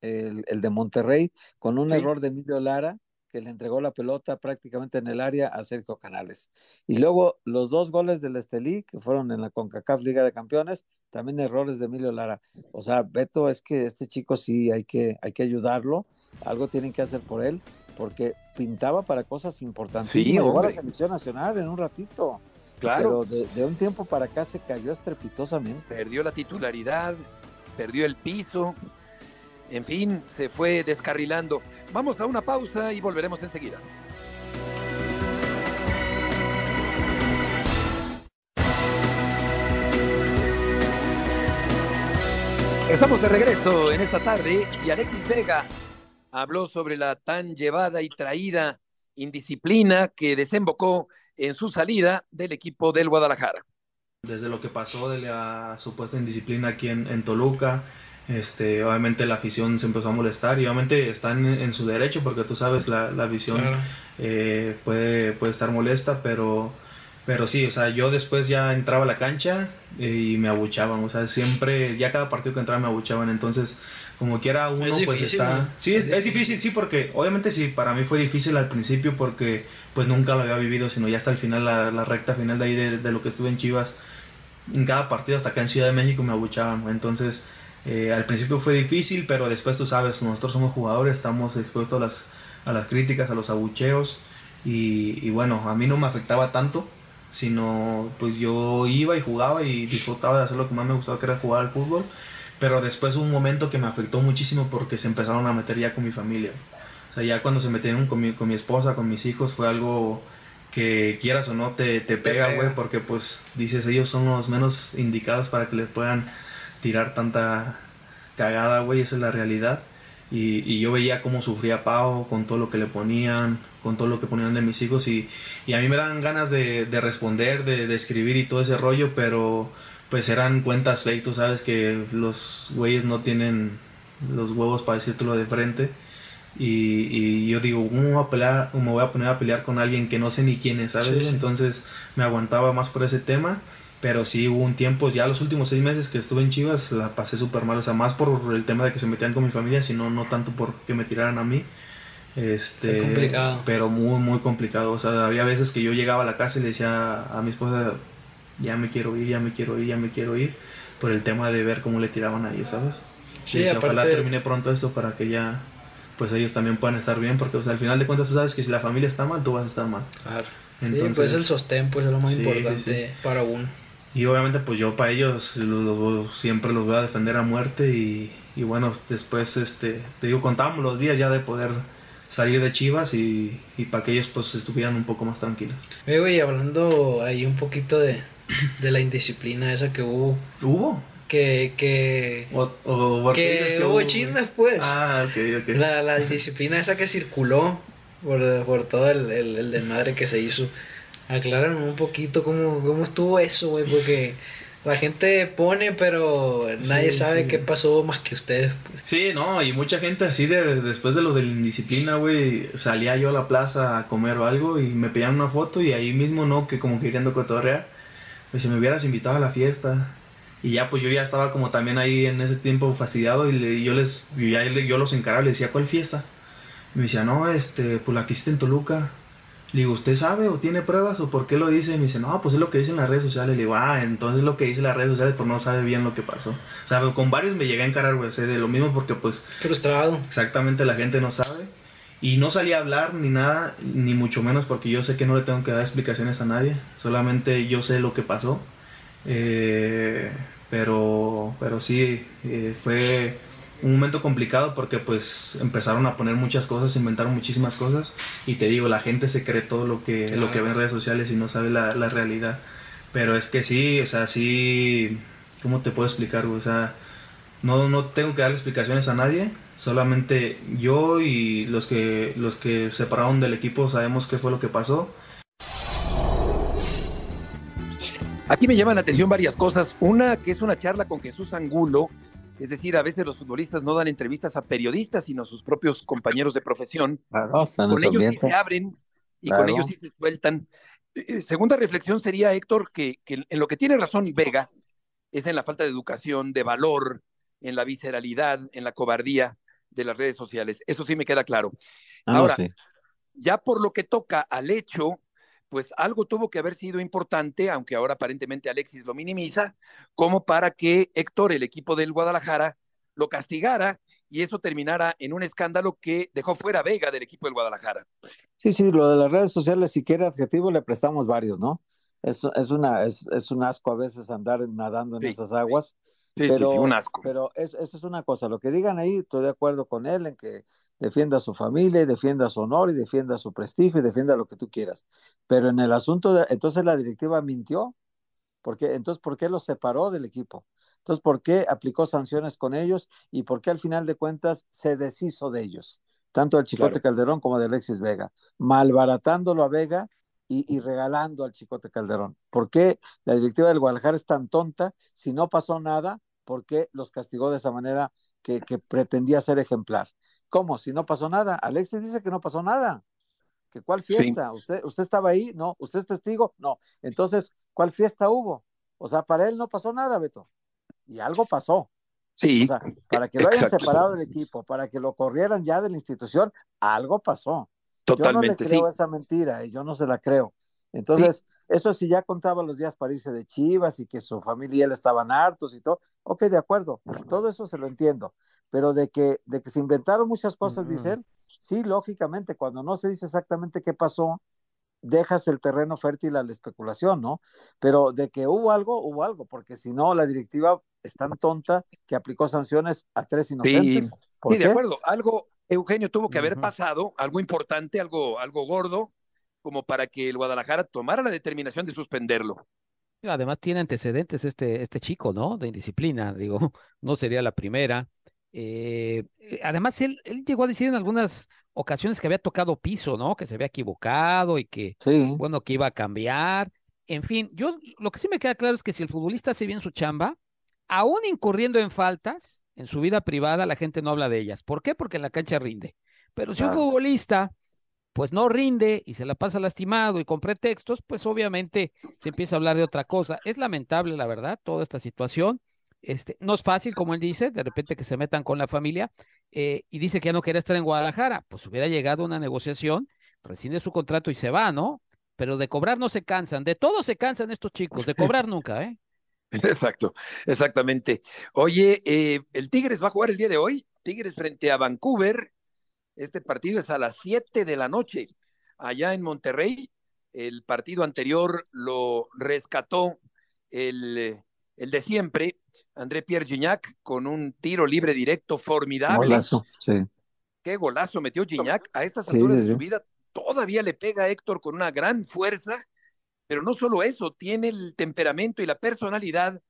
el, el de Monterrey, con un Sí. error de Emilio Lara, que le entregó la pelota prácticamente en el área a Sergio Canales. Y luego los dos goles del Estelí, que fueron en la CONCACAF Liga de Campeones, también errores de Emilio Lara. O sea, Beto, es que este chico sí hay que, hay que ayudarlo, algo tienen que hacer por él, porque pintaba para cosas importantísimas. Sí, Llegó a la selección nacional en un ratito. Claro. Pero de, de un tiempo para acá se cayó estrepitosamente. Perdió la titularidad, perdió el piso. En fin, se fue descarrilando. Vamos a una pausa y volveremos enseguida. Estamos de regreso en esta tarde y Alexis Vega habló sobre la tan llevada y traída indisciplina que desembocó en su salida del equipo del Guadalajara. Desde lo que pasó de la supuesta indisciplina aquí en, Toluca, este, obviamente la afición se empezó a molestar y obviamente están en, su derecho porque tú sabes la, la afición eh, puede, puede estar molesta, pero, pero sí, o sea, yo después ya entraba a la cancha y me abuchaban, o sea, siempre, ya cada partido que entraba me abuchaban, entonces como quiera uno pues está sí es, difícil. sí porque obviamente sí para mí fue difícil al principio porque pues nunca lo había vivido sino ya hasta el final la, recta final de ahí de, lo que estuve en Chivas. En cada partido hasta acá en Ciudad de México me abuchaban entonces eh, al principio fue difícil pero después tú sabes nosotros somos jugadores estamos expuestos a las a las críticas a los abucheos y, y bueno a mí no me afectaba tanto sino pues yo iba y jugaba y disfrutaba de hacer lo que más me gustaba que era jugar al fútbol pero después hubo un momento que me afectó muchísimo porque se empezaron a meter ya con mi familia. O sea, ya cuando se metieron con mi, con mi esposa, con mis hijos, fue algo que quieras o no te, te pega, güey, porque pues dices, ellos son los menos indicados para que les puedan tirar tanta cagada, güey, esa es la realidad. Y, y, yo veía cómo sufría Pau con todo lo que le ponían, con todo lo que ponían de mis hijos y, y a mí me dan ganas de, de responder, de, de, escribir y todo ese rollo, pero pues eran cuentas fake, tú sabes que los güeyes no tienen los huevos para decírtelo de frente. Y, y yo digo, ¿cómo me voy, a pelear, me voy a poner a pelear con alguien que no sé ni quién es, ¿sabes? Entonces me aguantaba más por ese tema. Pero sí hubo un tiempo, ya los últimos seis meses que estuve en Chivas, la pasé súper mal. O sea, más por el tema de que se metían con mi familia, sino no tanto por que me tiraran a mí. Este, complicado. Pero muy, muy complicado. O sea, había veces que yo llegaba a la casa y le decía a mi esposa, ya me quiero ir, ya me quiero ir, ya me quiero ir, por el tema de ver cómo le tiraban a ellos, ¿sabes? Sí, aparte... ojalá termine pronto esto para que ya, pues ellos también puedan estar bien, porque al final de cuentas tú sabes que si la familia está mal, tú vas a estar mal. Claro. Entonces, sí, pues el sostén, pues es lo más importante para uno. Y obviamente pues yo para ellos siempre los voy a defender a muerte y, y bueno, después este, te digo, contamos los días ya de poder salir de Chivas y, y para que ellos pues estuvieran un poco más tranquilos. Oye, y hablando ahí un poquito de, de la indisciplina esa que hubo. ¿Hubo? Que, que, o, o que, hubo chismes, pues. Ah, ok, ok. La, la disciplina esa que circuló por, por todo el, el, el desmadre que se hizo. Aclararon un poquito cómo, cómo estuvo eso, güey, porque la gente pone, pero nadie sabe qué pasó más que ustedes. Pues. Sí, no, y mucha gente así de, después de lo de la indisciplina, güey, salía yo a la plaza a comer o algo y me pedían una foto y ahí mismo, ¿no? Que como queriendo cotorrear pues si me hubieras invitado a la fiesta. Y ya pues yo ya estaba como también ahí en ese tiempo fastidiado y yo les, yo ya yo los encaraba, le decía, ¿cuál fiesta? Y me decía, no, este, pues la que hiciste en Toluca. Le digo, ¿usted sabe o tiene pruebas o por qué lo dice? Y me dice, no, pues es lo que dicen las redes sociales. Le digo, ah, entonces lo que dice las redes sociales, pues no sabe bien lo que pasó. O sea, con varios me llegué a encarar, güey, de lo mismo porque pues... Frustrado. Exactamente, la gente no sabe. Y no salí a hablar ni nada, ni mucho menos porque yo sé que no le tengo que dar explicaciones a nadie, solamente yo sé lo que pasó. Eh, pero, pero sí, eh, fue un momento complicado porque pues empezaron a poner muchas cosas, inventaron muchísimas cosas y te digo, la gente se cree todo lo que, lo que ve en redes sociales y no sabe la, la, realidad. Pero es que sí, o sea, sí, ¿cómo te puedo explicar? O sea, no, no tengo que dar explicaciones a nadie, Solamente yo y los que los que separaron del equipo sabemos qué fue lo que pasó. Aquí me llaman la atención varias cosas. Una que es una charla con Jesús Angulo, es decir, a veces los futbolistas no dan entrevistas a periodistas, sino a sus propios compañeros de profesión. con ellos sí se abren y con ellos sí se sueltan. Eh, eh, segunda reflexión sería, Héctor, que, que en lo que tiene razón Vega es en la falta de educación, de valor, en la visceralidad, en la cobardía de las redes sociales. Eso sí me queda claro. Ah, Ahora, ya por lo que toca al hecho, pues algo tuvo que haber sido importante, aunque ahora aparentemente Alexis lo minimiza, como para que Héctor, el equipo del Guadalajara, lo castigara y eso terminara en un escándalo que dejó fuera Vega del equipo del Guadalajara. Sí, sí, lo de las redes sociales, si quiere adjetivo, le prestamos varios, ¿no? Es, es, una, es, es un asco a veces andar nadando en esas aguas pero, un asco. Pero eso, es una cosa, lo que digan ahí, estoy de acuerdo con él en que defienda a su familia y defienda su honor y defienda su prestigio y defienda lo que tú quieras. Pero en el asunto, de, entonces la directiva mintió, porque entonces, ¿por qué lo separó del equipo? Entonces, ¿por qué aplicó sanciones con ellos y por qué al final de cuentas se deshizo de ellos? Tanto del Chicote Calderón como de Alexis Vega, malbaratándolo a Vega y, regalando al Chicote Calderón. ¿Por qué la directiva del Guadalajara es tan tonta si no pasó nada? ¿Por qué los castigó de esa manera que, pretendía ser ejemplar? ¿Cómo? Si no pasó nada. Alexis dice que no pasó nada. ¿Que cuál fiesta? ¿Usted, ¿Usted estaba ahí? No. ¿Usted es testigo? No. Entonces, ¿cuál fiesta hubo? O sea, para él no pasó nada, Beto. Y algo pasó. Sí. O sea, para que lo hayan separado del equipo, para que lo corrieran ya de la institución, algo pasó. Totalmente, yo no le creo esa mentira y yo no se la creo. Entonces, eso sí ya contaba los días para irse de Chivas y que su familia y él estaban hartos y todo. Ok, de acuerdo, todo eso se lo entiendo. Pero de que, de que se inventaron muchas cosas, dicen, sí, lógicamente, cuando no se dice exactamente qué pasó, dejas el terreno fértil a la especulación, ¿no? Pero de que hubo algo, hubo algo, porque si no, la directiva es tan tonta que aplicó sanciones a tres inocentes. Sí, de acuerdo. Algo, Eugenio, tuvo que haber pasado, algo importante, algo, algo gordo, como para que el Guadalajara tomara la determinación de suspenderlo. Además tiene antecedentes este, este chico, ¿no? De indisciplina, digo, [laughs] no sería la primera. Eh, eh, además, él, él llegó a decir en algunas ocasiones que había tocado piso, ¿no? Que se había equivocado y que, bueno, que iba a cambiar. En fin, yo lo que sí me queda claro es que si el futbolista hace bien su chamba, aún incurriendo en faltas, en su vida privada la gente no habla de ellas. ¿Por qué? Porque en la cancha rinde. Pero si un futbolista pues no rinde y se la pasa lastimado y con pretextos, pues obviamente se empieza a hablar de otra cosa. Es lamentable, la verdad, toda esta situación. Este, no es fácil, como él dice, de repente que se metan con la familia eh, y dice que ya no quería estar en Guadalajara. Pues hubiera llegado una negociación, rescinde su contrato y se va, ¿no? Pero de cobrar no se cansan, de todo se cansan estos chicos, de cobrar nunca, ¿eh? [laughs] Exacto, exactamente. Oye, eh, el Tigres va a jugar el día de hoy, Tigres frente a Vancouver. Este partido es a las 7 de la noche, allá en Monterrey. El partido anterior lo rescató el, el de siempre, André Pierre Gignac, con un tiro libre directo formidable. Golazo, sí. Qué golazo metió Gignac. A estas alturas de su vida todavía le pega a Héctor con una gran fuerza pero no solo eso, tiene el temperamento y la personalidad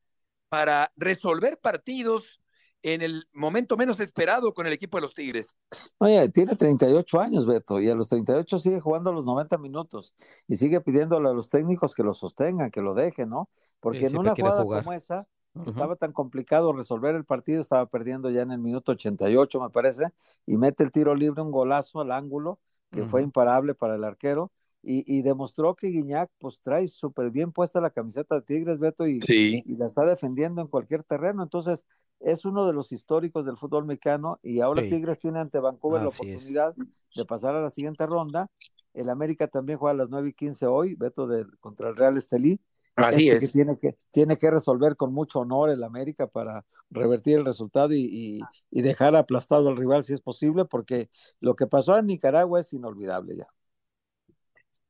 para resolver partidos en el momento menos esperado con el equipo de los Tigres. Oye, tiene 38 años, Beto, y a los 38 sigue jugando los 90 minutos y sigue pidiéndole a los técnicos que lo sostengan, que lo dejen, ¿no? Porque en una jugada como esa, estaba tan complicado resolver el partido, estaba perdiendo ya en el minuto 88, me parece, y mete el tiro libre, un golazo al ángulo, que fue imparable para el arquero, y, demostró que Guiñac pues trae súper bien puesta la camiseta de Tigres, Beto, y, y, la está defendiendo en cualquier terreno. Entonces, es uno de los históricos del fútbol mexicano y ahora Tigres tiene ante Vancouver la oportunidad de pasar a la siguiente ronda. El América también juega a las 9 y 15 hoy, Beto, de, contra el Real Estelí. Así este es. Que tiene, que, tiene que resolver con mucho honor el América para revertir el resultado y, y dejar aplastado al rival si es posible, porque lo que pasó en Nicaragua es inolvidable ya.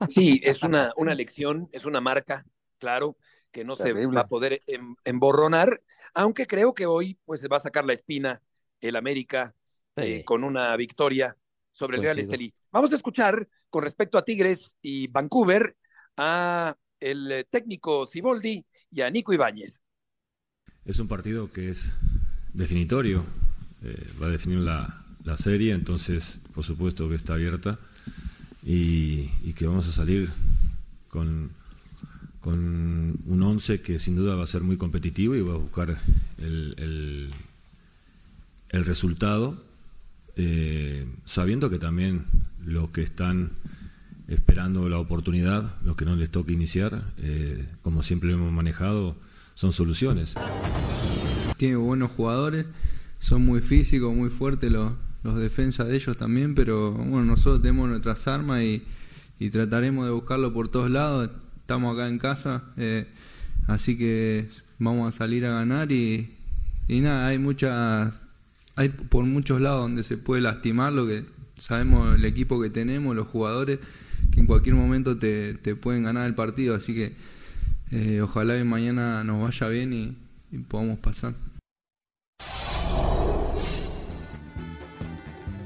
Sí, es una, una lección, es una marca, claro, que no se va a poder em, emborronar, aunque creo que hoy pues se va a sacar la espina el América eh, con una victoria sobre el Real Estelí. Vamos a escuchar con respecto a Tigres y Vancouver a el técnico Ciboldi y a Nico Ibáñez. Es un partido que es definitorio, eh, va a definir la, la serie, entonces por supuesto que está abierta y, que vamos a salir con, con un 11 que sin duda va a ser muy competitivo y va a buscar el, el, resultado, eh, sabiendo que también los que están esperando la oportunidad, los que no les toca iniciar, eh, como siempre lo hemos manejado, son soluciones. Tiene buenos jugadores, son muy físicos, muy fuertes los, los defensas de ellos también, pero bueno, nosotros tenemos nuestras armas y, trataremos de buscarlo por todos lados. Estamos acá en casa, eh, así que vamos a salir a ganar y, nada, hay muchas, hay por muchos lados donde se puede lastimar lo que sabemos el equipo que tenemos, los jugadores, que en cualquier momento te, pueden ganar el partido, así que eh, ojalá que mañana nos vaya bien y podamos pasar.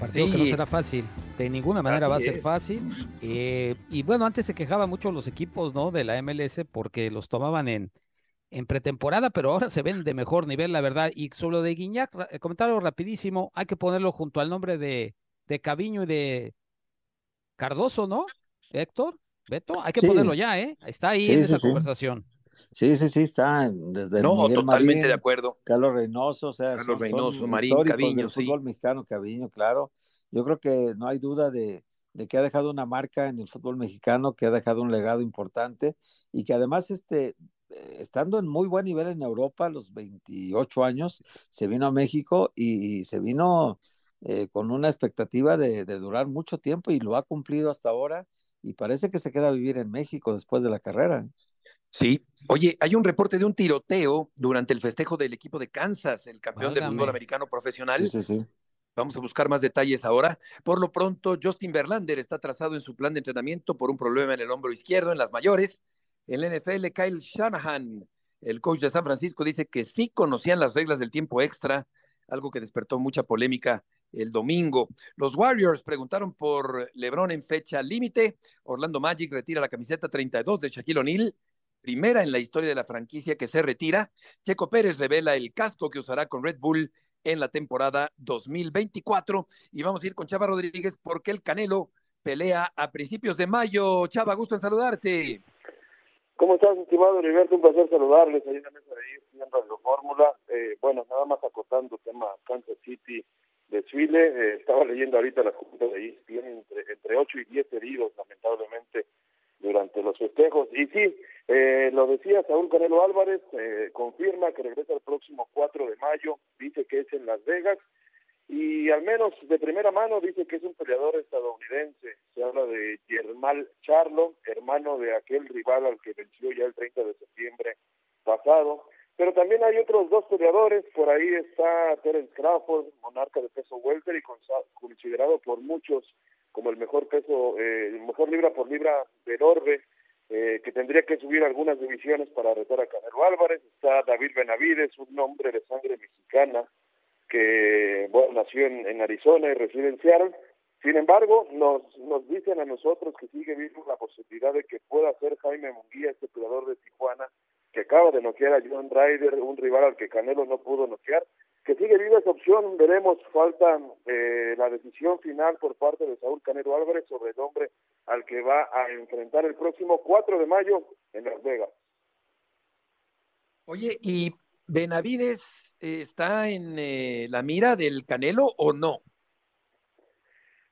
partido que no será fácil. De ninguna manera va a ser fácil. Eh, y bueno, antes se quejaban mucho los equipos ¿no? de la MLS porque los tomaban en, en pretemporada, pero ahora se ven de mejor nivel, la verdad. Y sobre lo de Guiñac, eh, comentario rapidísimo, hay que ponerlo junto al nombre de, de Caviño y de Cardoso, ¿no? Héctor, Beto, hay que ponerlo ya, ¿eh? Está ahí en esa conversación. Sí, sí, sí, está desde No, totalmente de acuerdo. Carlos Reynoso, o sea, Carlos Reynoso, Marín, Caviño, sí. fútbol mexicano, Caviño, claro. Yo creo que no hay duda de, de que ha dejado una marca en el fútbol mexicano, que ha dejado un legado importante y que además este eh, estando en muy buen nivel en Europa a los 28 años, se vino a México y, se vino eh, con una expectativa de, durar mucho tiempo y lo ha cumplido hasta ahora y parece que se queda a vivir en México después de la carrera. Sí, oye, hay un reporte de un tiroteo durante el festejo del equipo de Kansas, el campeón del fútbol americano profesional. Sí, sí, sí. Vamos a buscar más detalles ahora. Por lo pronto, Justin Verlander está trazado en su plan de entrenamiento por un problema en el hombro izquierdo en las mayores. En la NFL, Kyle Shanahan, el coach de San Francisco, dice que sí conocían las reglas del tiempo extra, algo que despertó mucha polémica el domingo. Los Warriors preguntaron por LeBron en fecha límite. Orlando Magic retira la camiseta 32 de Shaquille O'Neal, primera en la historia de la franquicia que se retira. Checo Pérez revela el casco que usará con Red Bull en la temporada 2024. Y vamos a ir con Chava Rodríguez porque el Canelo pelea a principios de mayo. Chava, gusto en saludarte. ¿Cómo estás, estimado Heriberto? Un placer saludarles ahí en de Fórmula. Eh, bueno, nada más acotando tema Kansas City desfile. Eh, estaba leyendo ahorita la junta de ESPN entre, entre 8 y 10 heridos, lamentablemente, durante los festejos. Y sí, eh, lo decía Saúl Canelo Álvarez, eh, confirma que regresa el próximo 4 de mayo, dice que es en Las Vegas y al menos de primera mano dice que es un peleador estadounidense. Se habla de Germán Charlo, hermano de aquel rival al que venció ya el 30 de septiembre pasado. Pero también hay otros dos peleadores, por ahí está Terence Crawford, monarca de peso welter y considerado por muchos como el mejor peso, eh, el mejor libra por libra del orbe, eh, que tendría que subir algunas divisiones para retar a Canelo Álvarez. Está David Benavides, un hombre de sangre mexicana, que bueno, nació en, Arizona y reside en. Sin embargo, nos, nos dicen a nosotros que sigue viendo la posibilidad de que pueda ser Jaime Munguía, este jugador de Tijuana, que acaba de noquear a John Ryder, un rival al que Canelo no pudo noquear, que sigue viva esa opción, veremos, falta eh, la decisión final por parte de Saúl Canelo Álvarez sobre el hombre al que va a enfrentar el próximo 4 de mayo en Las Vegas. Oye, ¿y Benavides eh, está en eh, la mira del Canelo o no?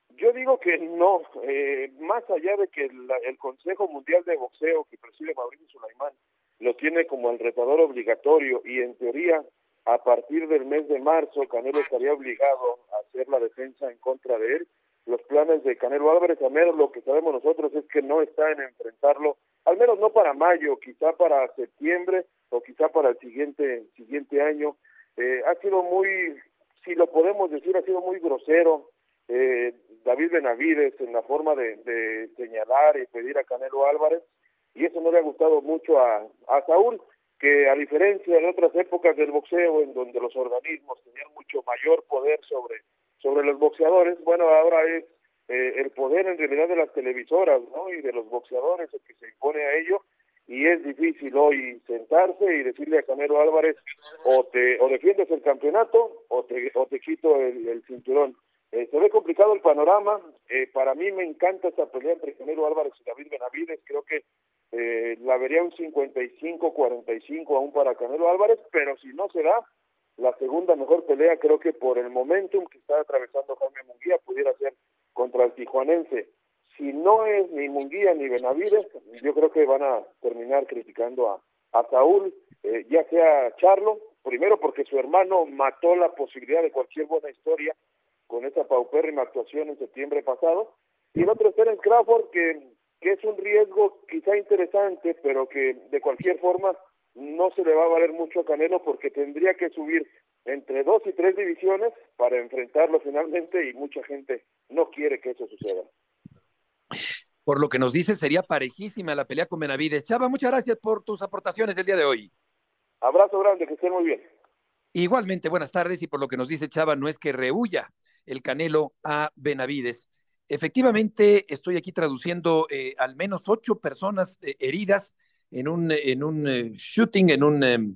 Yo digo que no, eh, más allá de que el, Consejo Mundial de Boxeo que preside Mauricio Sulaimán lo tiene como el retador obligatorio y en teoría a partir del mes de marzo Canelo estaría obligado a hacer la defensa en contra de él. Los planes de Canelo Álvarez, a menos lo que sabemos nosotros es que no está en enfrentarlo, al menos no para mayo, quizá para septiembre o quizá para el siguiente siguiente año. Eh, ha sido muy, si lo podemos decir, ha sido muy grosero eh, David Benavides en la forma de, señalar y pedir a Canelo Álvarez y eso no le ha gustado mucho a, a Saúl que a diferencia de otras épocas del boxeo en donde los organismos tenían mucho mayor poder sobre sobre los boxeadores, bueno, ahora es eh, el poder en realidad de las televisoras, ¿no? Y de los boxeadores el que se impone a ello y es difícil hoy sentarse y decirle a Canelo Álvarez o te o defiendes el campeonato o te o te quito el, cinturón. Eh, se ve complicado el panorama. Eh, para mí me encanta esta pelea entre Canelo Álvarez y David Benavides. Creo que eh, la vería un 55-45 aún para Canelo Álvarez, pero si no se da, la segunda mejor pelea creo que por el momentum que está atravesando Jaime Munguía pudiera ser contra el tijuanense. Si no es ni Munguía ni Benavides, yo creo que van a terminar criticando a, a Saúl, eh, ya sea Charlo, primero porque su hermano mató la posibilidad de cualquier buena historia con esa paupérrima actuación en septiembre pasado, y el otro es Terence Crawford, que, que es un riesgo quizá interesante, pero que de cualquier forma no se le va a valer mucho a Canelo porque tendría que subir entre dos y tres divisiones para enfrentarlo finalmente y mucha gente no quiere que eso suceda. Por lo que nos dice, sería parejísima la pelea con Benavides. Chava, muchas gracias por tus aportaciones del día de hoy. Abrazo grande, que estén muy bien. Igualmente, buenas tardes. Y por lo que nos dice Chava, no es que rehuya el Canelo a Benavides. Efectivamente, estoy aquí traduciendo eh, al menos ocho personas eh, heridas en un, en un eh, shooting, en un em,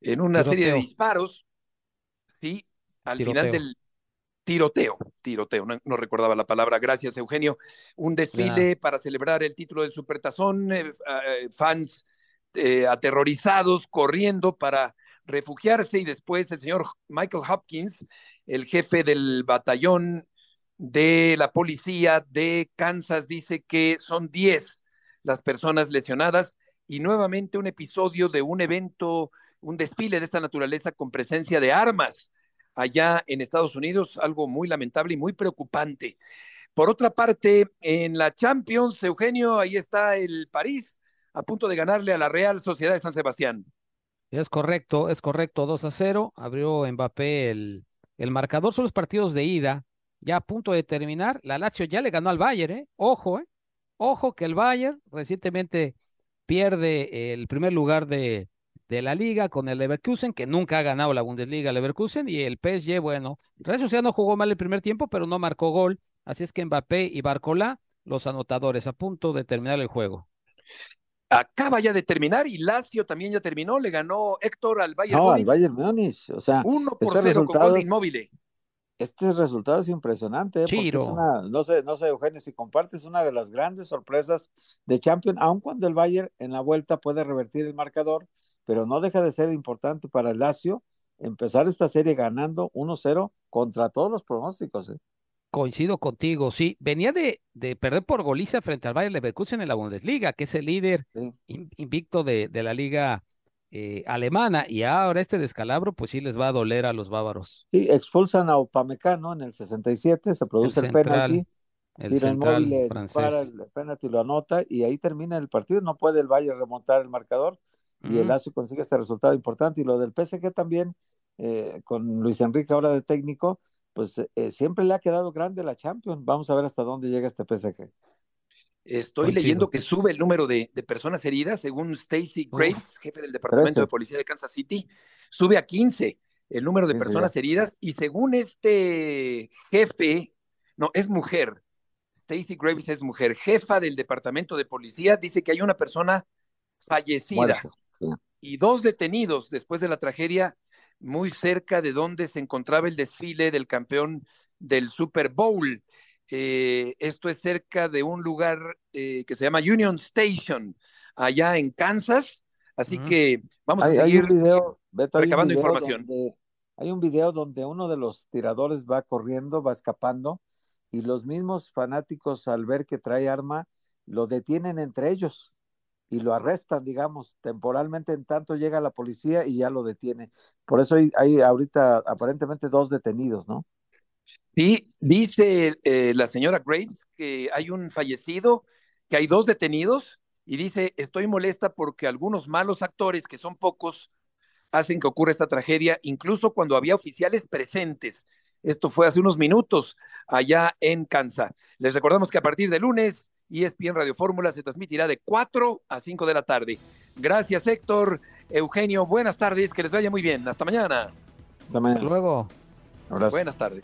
en una serie de disparos, sí, al final del tiroteo, tiroteo, no, recordaba la palabra, gracias Eugenio, un desfile para celebrar el título del Supertazón, eh, fans aterrorizados, corriendo para refugiarse y después el señor Michael Hopkins, el jefe del batallón de la policía de Kansas, dice que son 10 las personas lesionadas y nuevamente un episodio de un evento, un desfile de esta naturaleza con presencia de armas allá en Estados Unidos, algo muy lamentable y muy preocupante. Por otra parte, en la Champions, Eugenio, ahí está el París a punto de ganarle a la Real Sociedad de San Sebastián. Es correcto, es correcto, 2 a 0, abrió Mbappé el, el marcador, son los partidos de ida, ya a punto de terminar, la Lazio ya le ganó al Bayern, ¿eh? ojo, ¿eh? ojo que el Bayern recientemente pierde el primer lugar de, de la liga con el Leverkusen, que nunca ha ganado la Bundesliga Leverkusen, y el PSG, bueno, Real no jugó mal el primer tiempo, pero no marcó gol, así es que Mbappé y Barcolá, los anotadores, a punto de terminar el juego. Acaba ya de terminar y Lazio también ya terminó, le ganó Héctor al Bayern No, al Bayern Múnich, o sea, uno por cero con gol de inmóvil este resultado es impresionante. ¿eh? no sé, no sé, Eugenio, si compartes una de las grandes sorpresas de Champions, aun cuando el Bayern en la vuelta puede revertir el marcador, pero no deja de ser importante para el Lazio empezar esta serie ganando 1-0 contra todos los pronósticos. ¿eh? Coincido contigo, sí. Venía de, de, perder por goliza frente al Bayern Leverkusen en la Bundesliga, que es el líder invicto de, de la liga eh, alemana y ahora este descalabro pues sí les va a doler a los bávaros. Sí, expulsan a Upamecano en el 67, se produce el, penalti, el tira el móvil, dispara el penalti, lo anota y ahí termina el partido, no puede el Valle remontar el marcador y el Lazio consigue este resultado importante y lo del PSG también eh, con Luis Enrique ahora de técnico, pues eh, siempre le ha quedado grande la Champions, vamos a ver hasta dónde llega este PSG. Estoy leyendo que sube el número de, personas heridas, según Stacy Graves, jefe del Departamento de Policía de Kansas City, sube a 15 el número de personas heridas y según este jefe, no, es mujer, Stacy Graves es mujer, jefa del Departamento de Policía, dice que hay una persona fallecida y dos detenidos después de la tragedia muy cerca de donde se encontraba el desfile del campeón del Super Bowl. Eh, esto es cerca de un lugar eh, que se llama Union Station, allá en Kansas. Así que vamos a seguir recabando información. hay un video donde uno de los tiradores va corriendo, va escapando, y los mismos fanáticos al ver que trae arma, lo detienen entre ellos y lo arrestan, digamos, temporalmente en tanto llega la policía y ya lo detiene. Por eso hay, hay ahorita aparentemente dos detenidos, ¿no? Sí, dice eh, la señora Graves que hay un fallecido, que hay dos detenidos, y dice, estoy molesta porque algunos malos actores, que son pocos, hacen que ocurra esta tragedia, incluso cuando había oficiales presentes. Esto fue hace unos minutos allá en Kansas. Les recordamos que a partir de lunes, ESPN Radio Fórmula se transmitirá de 4 a 5 de la tarde. Gracias, Héctor. Eugenio, buenas tardes, que les vaya muy bien. Hasta mañana. Hasta mañana. luego. Buenas tardes.